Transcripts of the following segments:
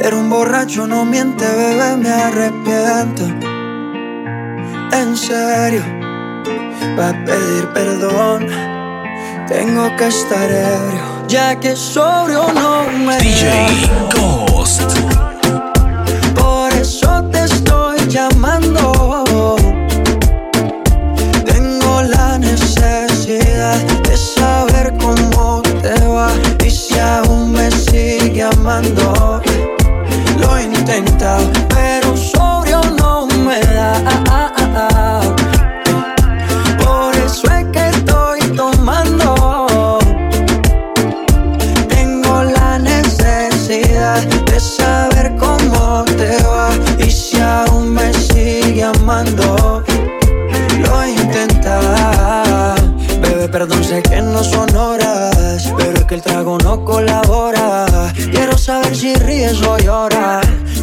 Pero un borracho no miente, bebé, me arrepiento. En serio, va a pedir perdón. Tengo que estar ebrio, ya que sobrio no me DJ Ghost. Por eso te estoy llamando. Tengo la necesidad de saber cómo te va y si aún me sigue amando pero sobrio no me da. Por eso es que estoy tomando. Tengo la necesidad de saber cómo te va y si aún me sigue amando. Lo intentaba, bebé, perdón, sé que no son horas, pero es que el trago no colabora. Quiero saber si ríes o lloras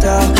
Intenta,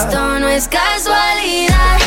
Esto no es casualidad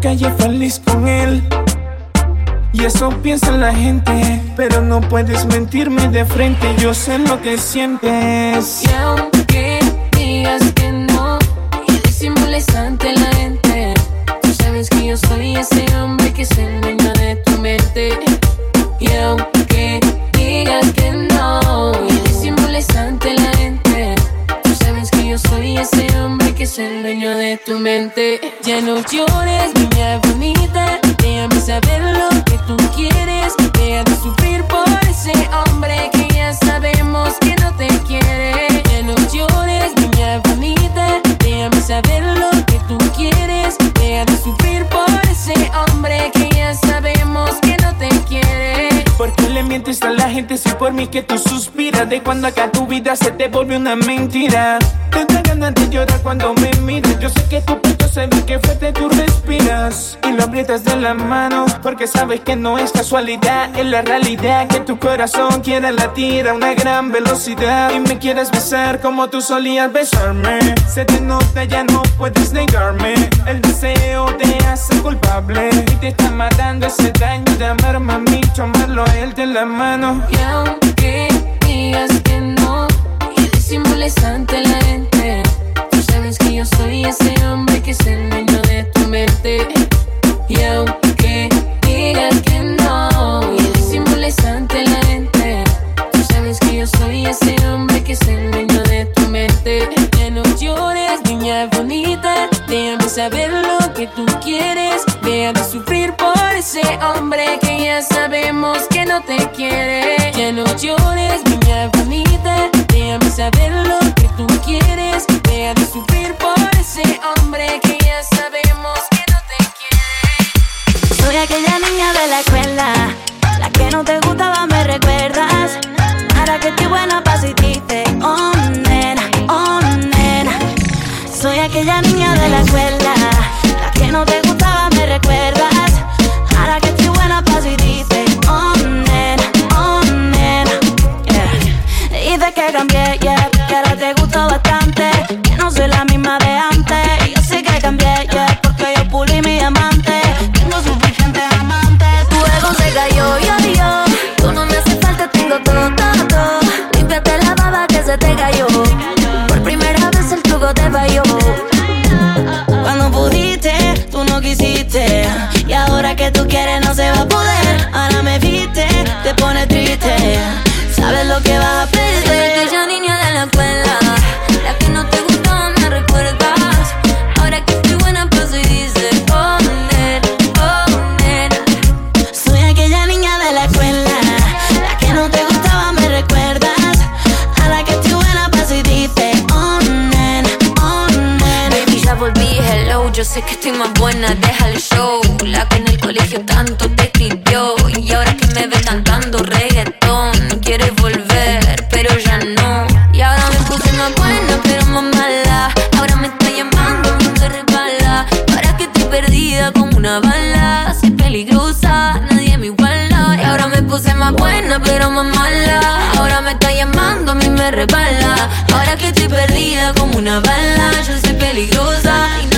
calle feliz con él. Y eso piensa la gente, pero no puedes mentirme de frente, yo sé lo que sientes. gente si por mí que tú suspiras. De cuando acá tu vida se te vuelve una mentira. Te da ganas de llorar cuando me miras Yo sé que tu pecho saber que fuerte tú respiras y lo aprietas de la mano porque sabes que no es casualidad, es la realidad que tu corazón quiera latir a una gran velocidad y me quieres besar como tú solías besarme. Se te nota ya no puedes negarme, el deseo te hace culpable y te está matando ese daño de amarme a mí, tomarlo a él de la mano. Y aunque digas que no y disimules ante la gente yo soy ese hombre que es el dueño de tu mente. Y aunque digas que no, y disimules ante la gente, tú sabes que yo soy ese hombre que es el dueño de tu mente. Ya no llores, niña bonita, déjame saber lo que tú quieres. Déjame sufrir por ese hombre que ya sabemos que no te quiere. Ya no llores, niña bonita, déjame saber lo que no te buena, pero más mala. Ahora me está llamando, a mí me resbala. Ahora que estoy perdida como una bala, yo soy peligrosa.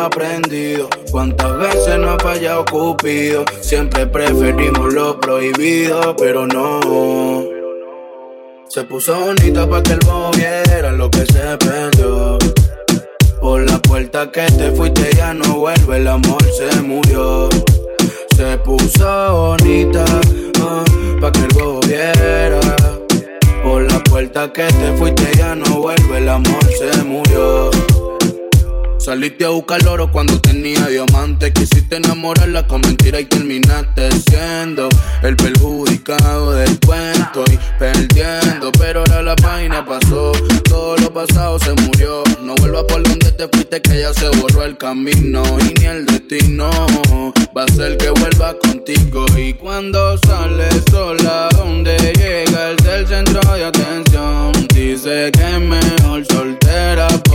Aprendido. Cuántas veces no ha fallado Cupido. Siempre preferimos lo prohibido, pero no. Se puso bonita para que el viera lo que se perdió. Por la puerta que te fuiste ya no vuelve, el amor se murió. Se puso bonita ah, para que el viera. Por la puerta que te fuiste ya no vuelve, el amor se murió. Saliste a buscar oro cuando tenía diamante. Quisiste enamorarla con mentira y terminaste siendo el perjudicado del cuento y perdiendo. Pero ahora la página pasó, todo lo pasado se murió. No vuelvas por donde te fuiste, que ya se borró el camino y ni el destino va a ser que vuelva contigo. Y cuando sales sola, donde llega el del centro de atención, dice que es mejor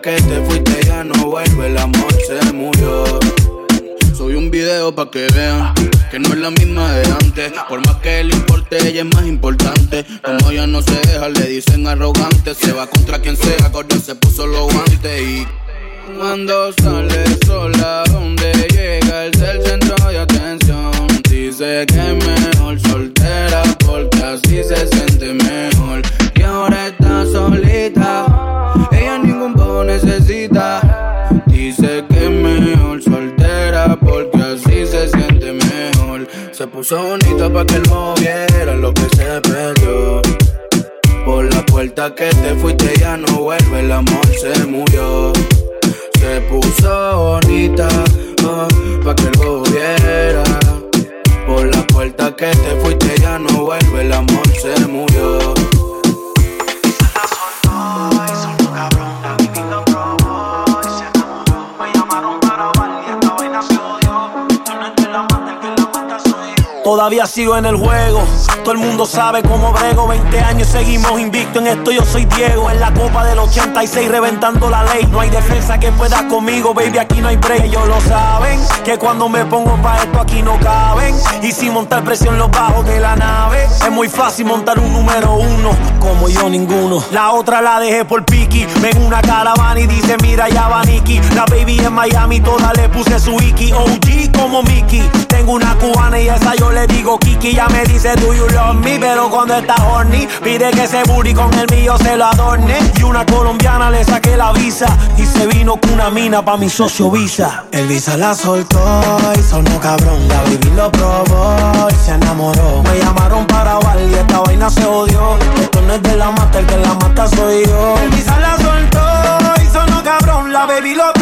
Que te fuiste ya no vuelve, el amor se murió. Soy un video pa' que vean que no es la misma de antes. Por más que le importe, ella es más importante. Como ella no se deja, le dicen arrogante. Se va contra quien sea, corta se puso los guantes y. Cuando sale sola, donde llega el el centro de atención. Dice que es mejor soltera porque así se siente mejor. Bonita para que él moviera lo que se perdió. Por la puerta que te fuiste ya no vuelve, el amor se murió. Se puso bonita oh, pa' que él viera. Por la puerta que te fuiste ya no vuelve, el amor se murió. Todavía sigo en el juego. Todo el mundo sabe cómo brego. 20 años seguimos invicto en esto. Yo soy Diego. En la copa del 86 reventando la ley. No hay defensa que pueda conmigo, baby. Aquí no hay break. Ellos lo saben. Que cuando me pongo pa' esto aquí no caben. Y sin montar presión los bajos de la nave. Es muy fácil montar un número uno. Como yo ninguno. La otra la dejé por Piki. Ven una caravana y dice mira ya va Nicky. La baby en Miami toda le puse su Iki. OG como Mickey. Tengo una cubana y esa yo le digo Kiki, ya me dice do you love me, pero cuando está horny, pide que ese booty con el mío se lo adorne. Y una colombiana le saqué la visa y se vino con una mina pa' mi socio Visa. El Visa la soltó y sonó cabrón, la baby lo probó y se enamoró. Me llamaron para bailar y esta vaina se odió. Esto no es de la mata, el que la mata soy yo. El Visa la soltó y sonó cabrón, la baby lo probó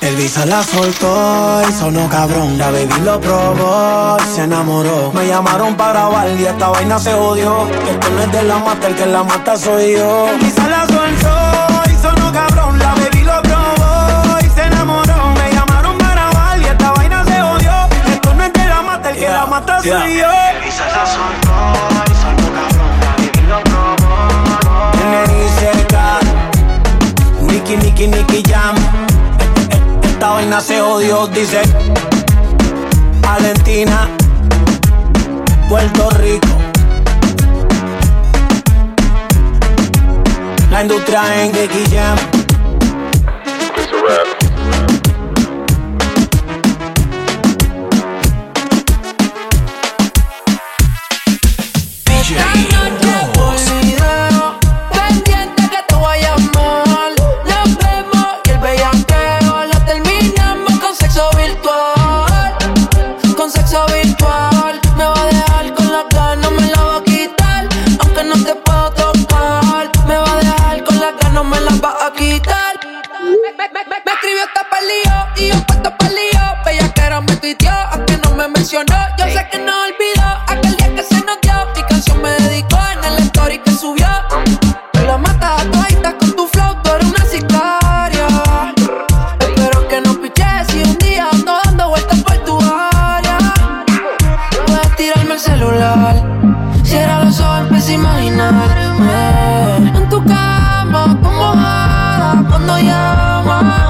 El Visa la soltó y sonó cabrón. La baby lo probó y se enamoró. Me llamaron para grabar y esta vaina se odió. Esto no es de la mata, el que la mata soy yo. El Visa la soltó y sonó cabrón. La baby lo probó y se enamoró. Me llamaron para grabar y esta vaina se odió. Esto no es de la mata, el que la mata soy yo. El Visa la soltó y sonó cabrón. La baby lo probó. N.I.C.K. Nicky, Nicky Nicky Nicky Jam. Vaina se jodió, dice Valentina, Puerto Rico. La industria en someone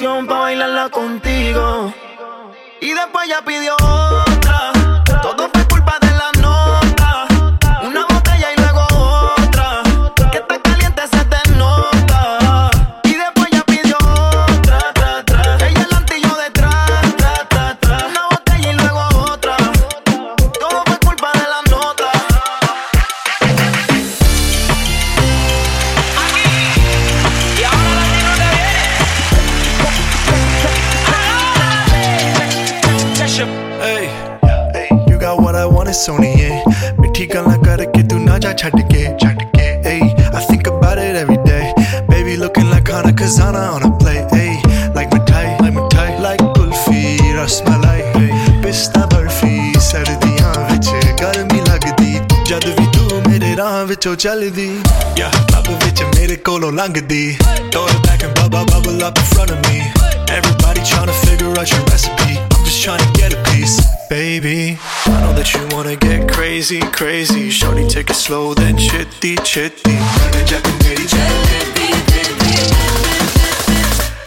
canción pa' bailarla contigo. Y después ya pidió Soni मिठी गल करके तू ना जा छड़ के छड़ I think about it every day baby looking like khana khazana on a plate a like mithai like mithai like kulfi rasmalai pista barfi सर्दियाँ विच गर्मी लगदी जद भी तू मेरे राह विचो चलदी या अब विच मेरे कोलो लंगदी डोर बैक एंड बबा bubble up in front of me everybody trying to figure out your recipe I am just trying to get a piece baby I know that you wanna get crazy crazy shorty take it slow then chitty chitty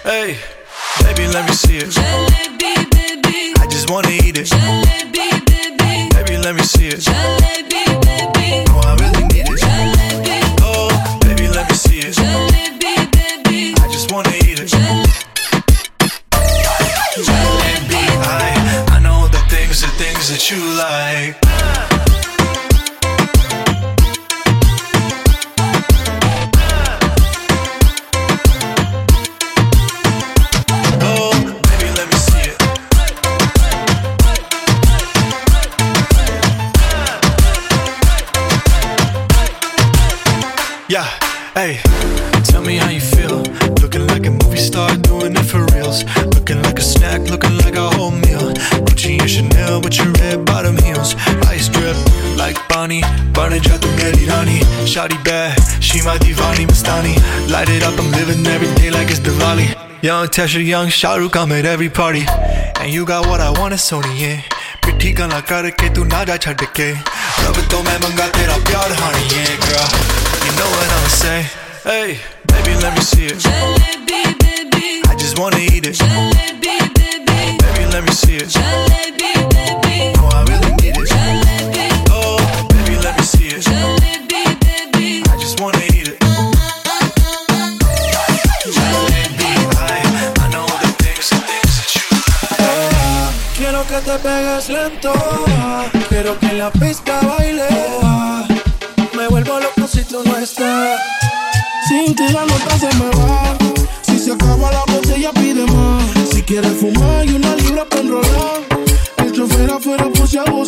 Hey, baby, let me see it. I just wanna eat it. Baby, let me see it. You like. Oh, baby, let me see it. Yeah, hey, tell me how you with your red bottom heels. Ice drip like Bonnie. Burning ja tu meri rani. Shawty bad, she my divani mastani. Light it up, I'm living every day like it's Diwali. Young Tesha, young Shahrukh, I'm at every party. And you got what I want, it's Sony, yeah. ਪਿੱਠੀ ਗੱਲਾਂ ਕਰਕੇ ਤੂੰ ਨਾ ਜਾ ਛੱਡ ਕੇ ਰੱਬ ਤੋਂ ਮੈਂ ਮੰਗਾ ਤੇਰਾ honey, ਹਾਣੀਏ girl you know what I'm say, hey baby let me see it jalebi baby i just wanna eat it jalebi let me see it oh I really need it oh baby let me see it I just wanna eat it I, I know the things, the things that you Quiero que te pegues lento, quiero que en la pista baile. Me vuelvo loco si tú no estás. Sin ti la nota se me va. Si se acaba la botella, pide más. Si quieres fumar y una libra para enrolar. El chofer afuera por si algo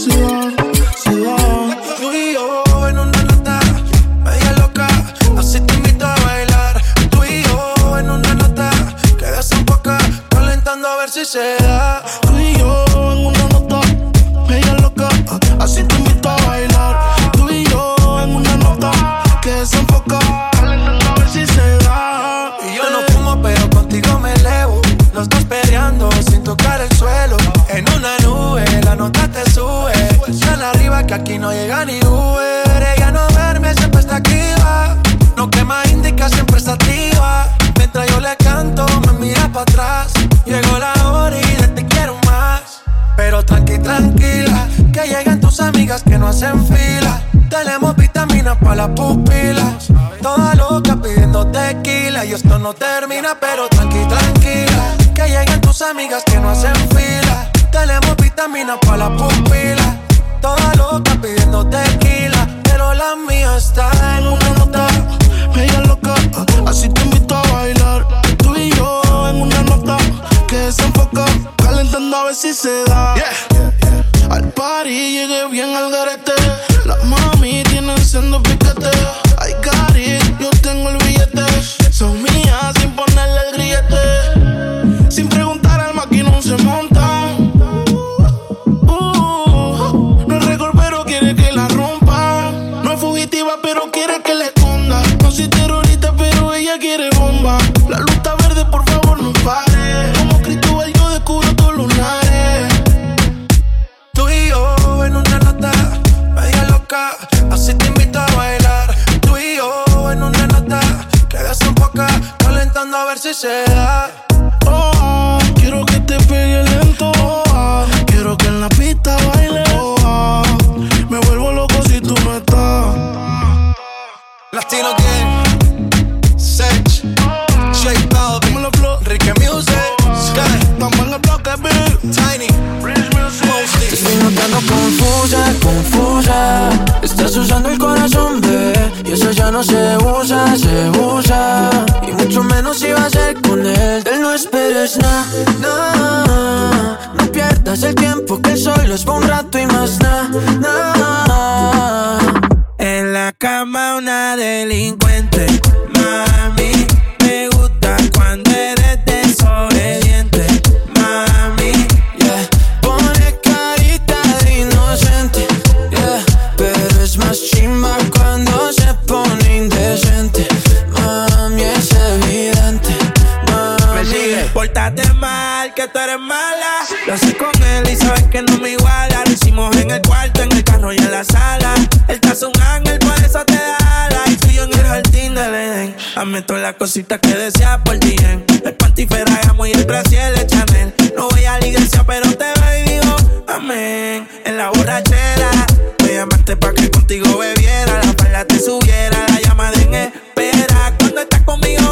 Lo haces con él y sabes que no me iguala. Lo hicimos en el cuarto, en el carro y en la sala. Él te hace un ángel, por eso te da ala. Y tú yo en el jardín del Edén. Hazme todas las cositas que deseas por ti. El panty Ferragamo y el brasier de Chanel. No voy a la iglesia, pero te veo y digo amén. En la borrachera, voy a llamarte pa' que contigo bebiera. La falda te subiera, la llamada en espera. Cuando estás conmigo,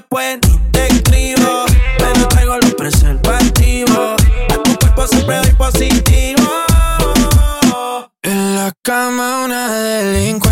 después ni te escribo, pero traigo los preservativos. A tu cuerpo siempre doy positivo. En la cama una delincuente,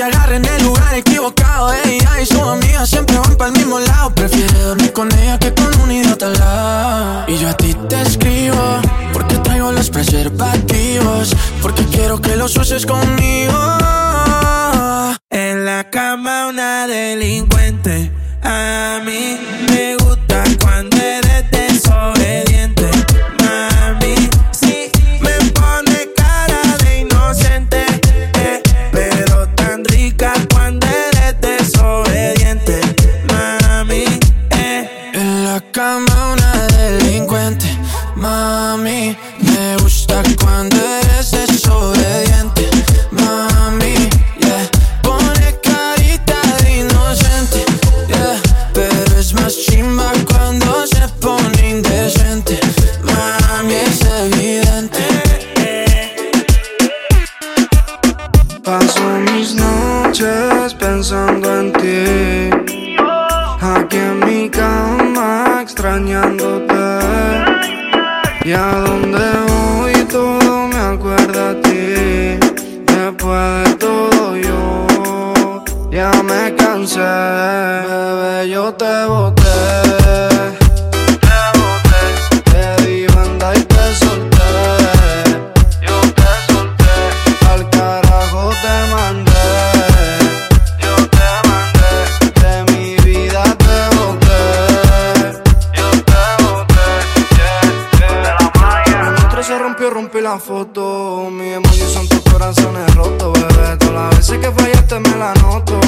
te agarre en el lugar equivocado. Ella y su amiga siempre van para el mismo lado. Prefiere dormir con ella que con un idiota al lado. Y yo a ti te escribo, porque traigo los preservativos. Porque quiero que los uses conmigo. En la cama una delincuente. A mí se rompió, rompí la foto. Mi emojis son tus corazones rotos, bebé. Todas las veces que fallaste me la noto.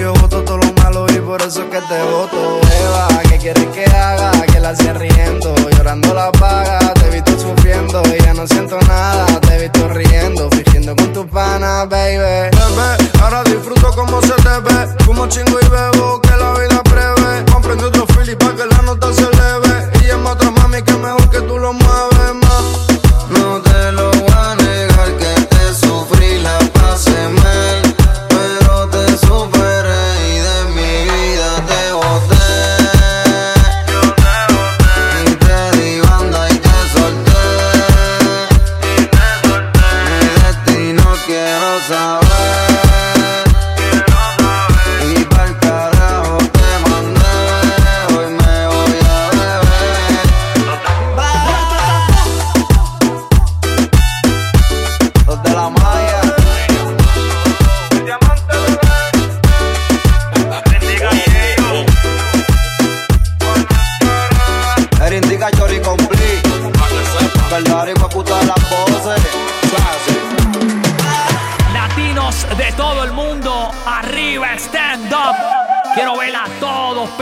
Yo voto todo lo malo y por eso es que te voto. Eva, ¿qué quieres que haga? Que la hacía riendo. Llorando la paga, te he visto sufriendo. Y ya no siento nada, te he visto riendo. Fingiendo con tus panas, baby. Bebé, ahora disfruto como se te ve. Fumo chingo y bebo, que la vida breve. Comprende otro fili pa' que la nota se eleve. Y llama otra mami que mejor que tú lo mueves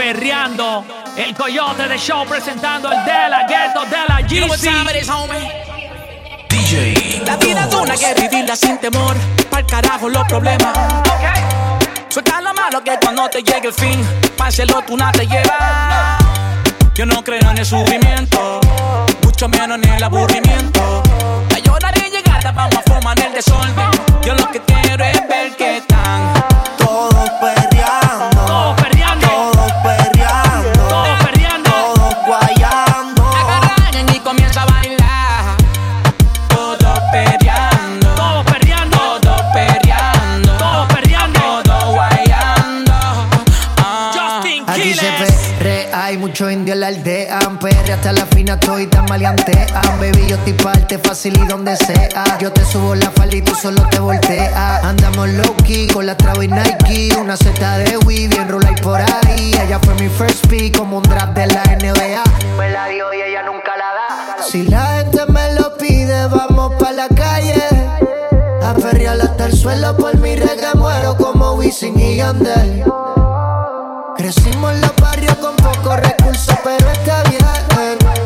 perreando. El coyote de show presentando el de la ghetto de la GC. DJ. La vida es una que vivirla sin temor. Pa'l carajo los problemas. Suelta lo malo que cuando te llegue el fin, pa'l cielo tú nada te llevas. Yo no creo en el sufrimiento, mucho menos en el aburrimiento. La llorar y llegada vamos a formar el desorden. Yo lo que quiero es ver que están en la aldea. Perre hasta la fina, estoy tan maleantea. Baby, yo te parte fácil y donde sea. Yo te subo la falda y tú solo te volteas. Andamos low key con la Travis Nike. Una seta de Wii, bien roll por ahí. Ella fue mi first pick, como un draft de la NBA. Me la dio y ella nunca la da. Si la gente me lo pide, vamos pa' la calle. A perrear hasta el suelo por mi reggae muero como Wisin y Yandel. Crecimos en los barrios con pocos recursos, pero está bien.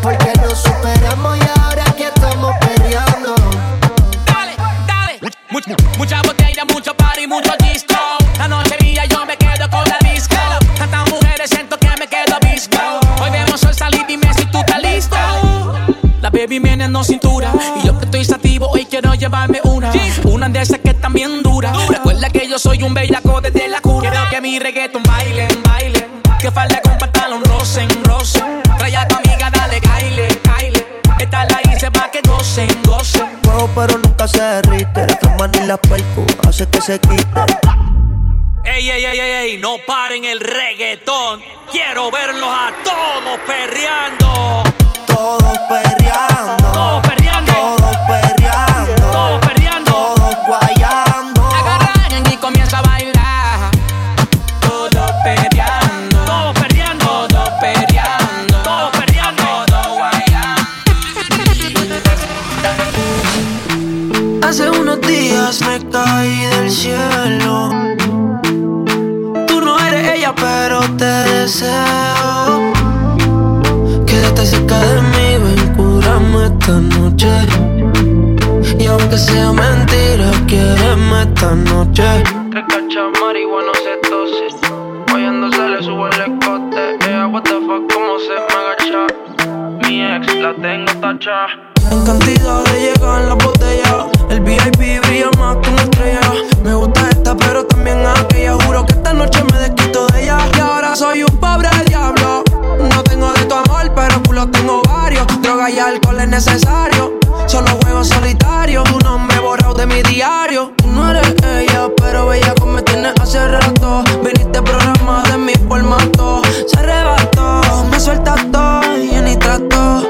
Porque nos superamos y ahora aquí estamos peleando. Dale, dale. Much- much- mucha botella, mucho party, mucho disco. La nochería yo me quedo con la disco. Tantas mujeres siento que me quedo visco. Hoy vemos el salir, dime si tú estás listo. La baby viene en cintura y yo que estoy sativo hoy quiero llevarme una. Una de esas que están bien dura. Recuerda que yo soy un bellaco desde la cura. Quiero que mi reggaeton bailen, pero nunca se derrite. Cama ni la perco hace que se quite. Ey, ey, ey, ey, ey, no paren el reggaetón. Quiero verlos a todos perreando. Todos perreando. Todos perreando. Sea mentira, quiéreme esta noche. Tres cachas marihuana se tose Guayando se le sube el escote Ella what the fuck como se me agacha Mi ex la tengo tacha En cantidad de llegar en la botella. El VIP brilla más que una estrella. Me gusta esta, pero también aquella. Juro que esta noche me desquito de ella. Y ahora soy un pobre diablo. No tengo de tu amor, pero culo tengo varios. Droga y alcohol es necesario. Solo juego solitario. Tu nombre borrado de mi diario. Tú no eres ella, pero bella como me tienes hace rato. Viniste programa de mi formato. Se arrebató, me suelta todo y ni trato.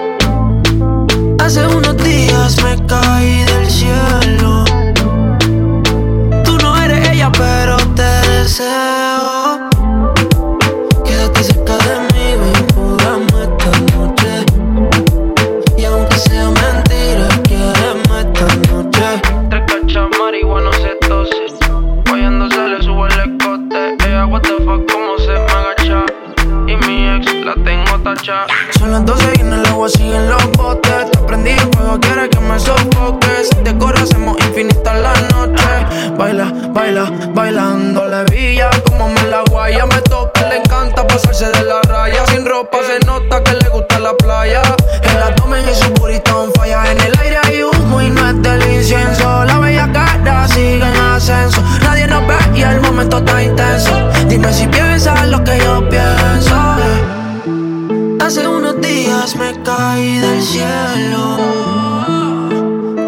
Hace unos días me caí del cielo. Tú no eres ella, pero Son las 12 y en el agua siguen los botes. Te prendí fuego, quiere que me sofoques. Si te hacemos infinita la noche. Baila, baila, bailando la villa. Como me la guaya, me toca, le encanta pasarse de la raya. Sin ropa se nota que le gusta la playa. El abdomen y su burrito on falla. En el aire hay humo y no es del incienso. La bella cara sigue en ascenso. Nadie nos ve y el momento está intenso. Dime si piensas lo que yo pienso. Me caí del cielo.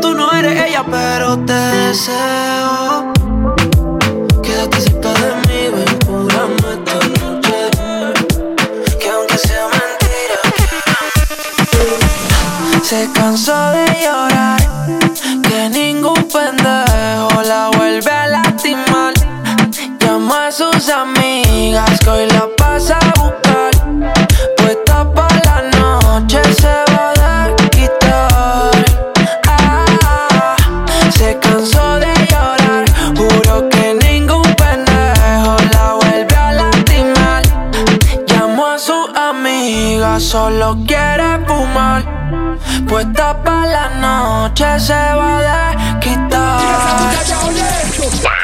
Tú no eres ella, pero te deseo. Quédate cerca de mí, ven, júrame esta noche. Que aunque sea mentira, se cansó de llorar. Puesta para la noche se va a quitar.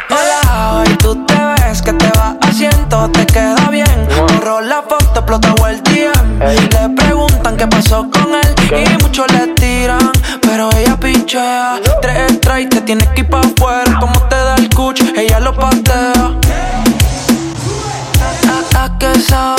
Hola, hoy tú te ves que te va haciendo, te queda bien. Borró la foto, explota el DM. Le preguntan qué pasó con él y muchos le tiran, pero ella pinchea. Tres y te tienes que ir pa' afuera. Como te da el cuch, ella lo patea. ¿A, a qué sabe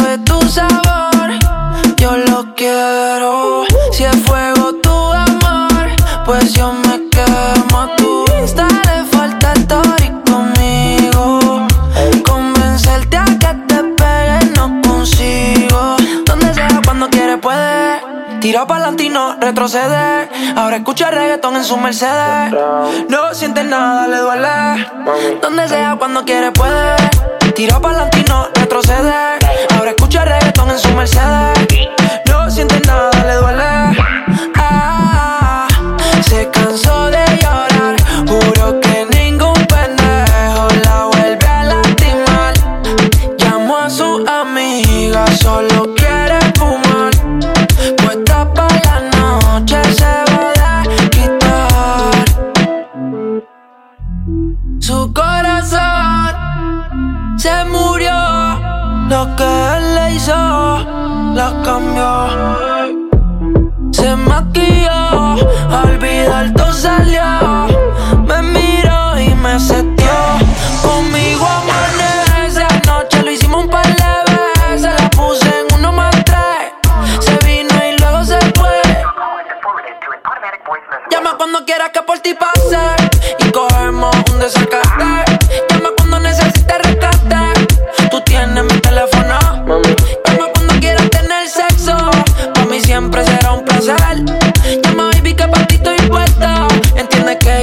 no retroceder. Ahora escucha reggaetón en su Mercedes. No siente nada, le duele. Donde sea, cuando quiere puede. Tira pa'lante y no retroceder. Ahora escucha reggaetón en su Mercedes. No siente nada, le duele. Que él le hizo, la cambió. Se maquilló, olvidar todo salió. Me miró y me setió. Conmigo amanece. Anoche lo hicimos un par de veces. La puse en uno más tres. Se vino y luego se fue. Llama cuando quieras que por ti pase. Y cogemos un desacate.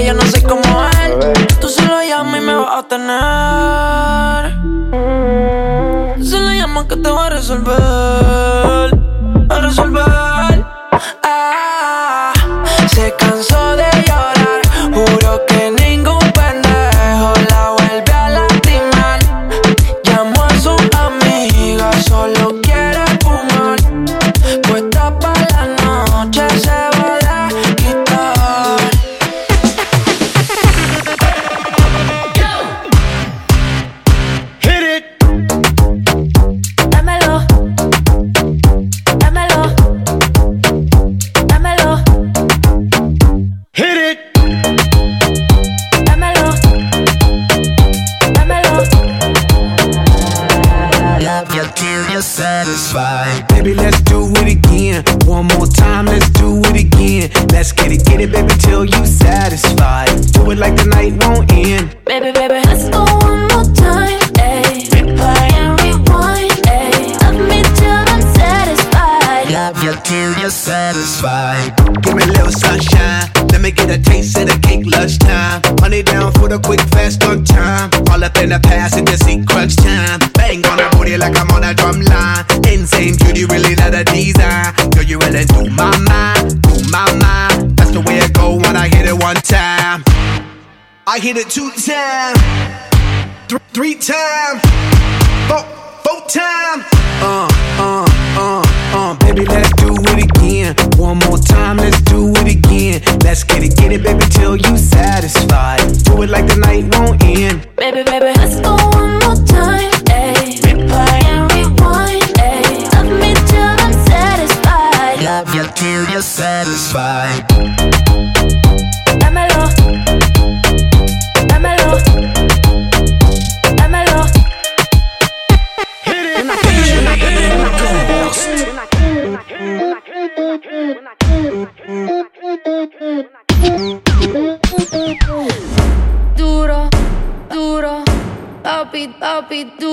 Yo no soy como él. Tú solo llamas y me vas a tener. Solo llamas que te voy a resolver. A resolver. Beauty, really not a design. Girl, you really do my mind, do my mind. That's the way it go when I hit it one time. I hit it two times, th- three times, four, four times. Uh, uh, uh, uh, baby, let's do it again. One more time, let's do it again. Let's get it, get it, baby, till you satisfied. Do it like the night won't end. Baby, baby, let's go one more time. You till you're satisfied. Dámelo. Dámelo. Dámelo. Duro, duro, papi, papi, duro,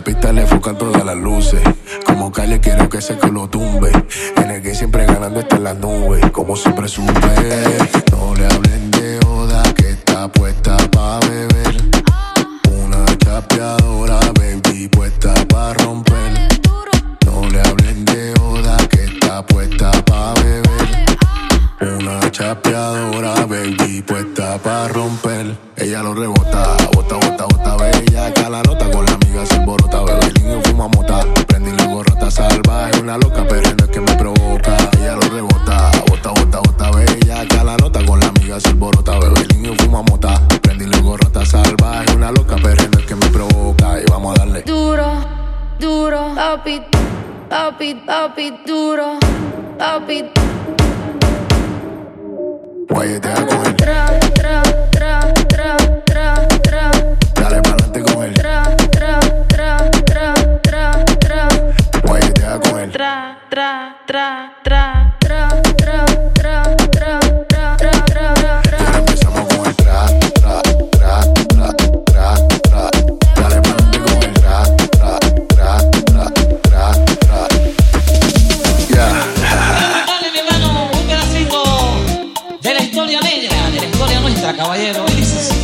la pista le enfocan todas las luces. Como Calle quiero que se que lo tumbe. En el que siempre ganando está en las nubes. Como siempre sube. No le hablen de Oda que está puesta I'll be caballero.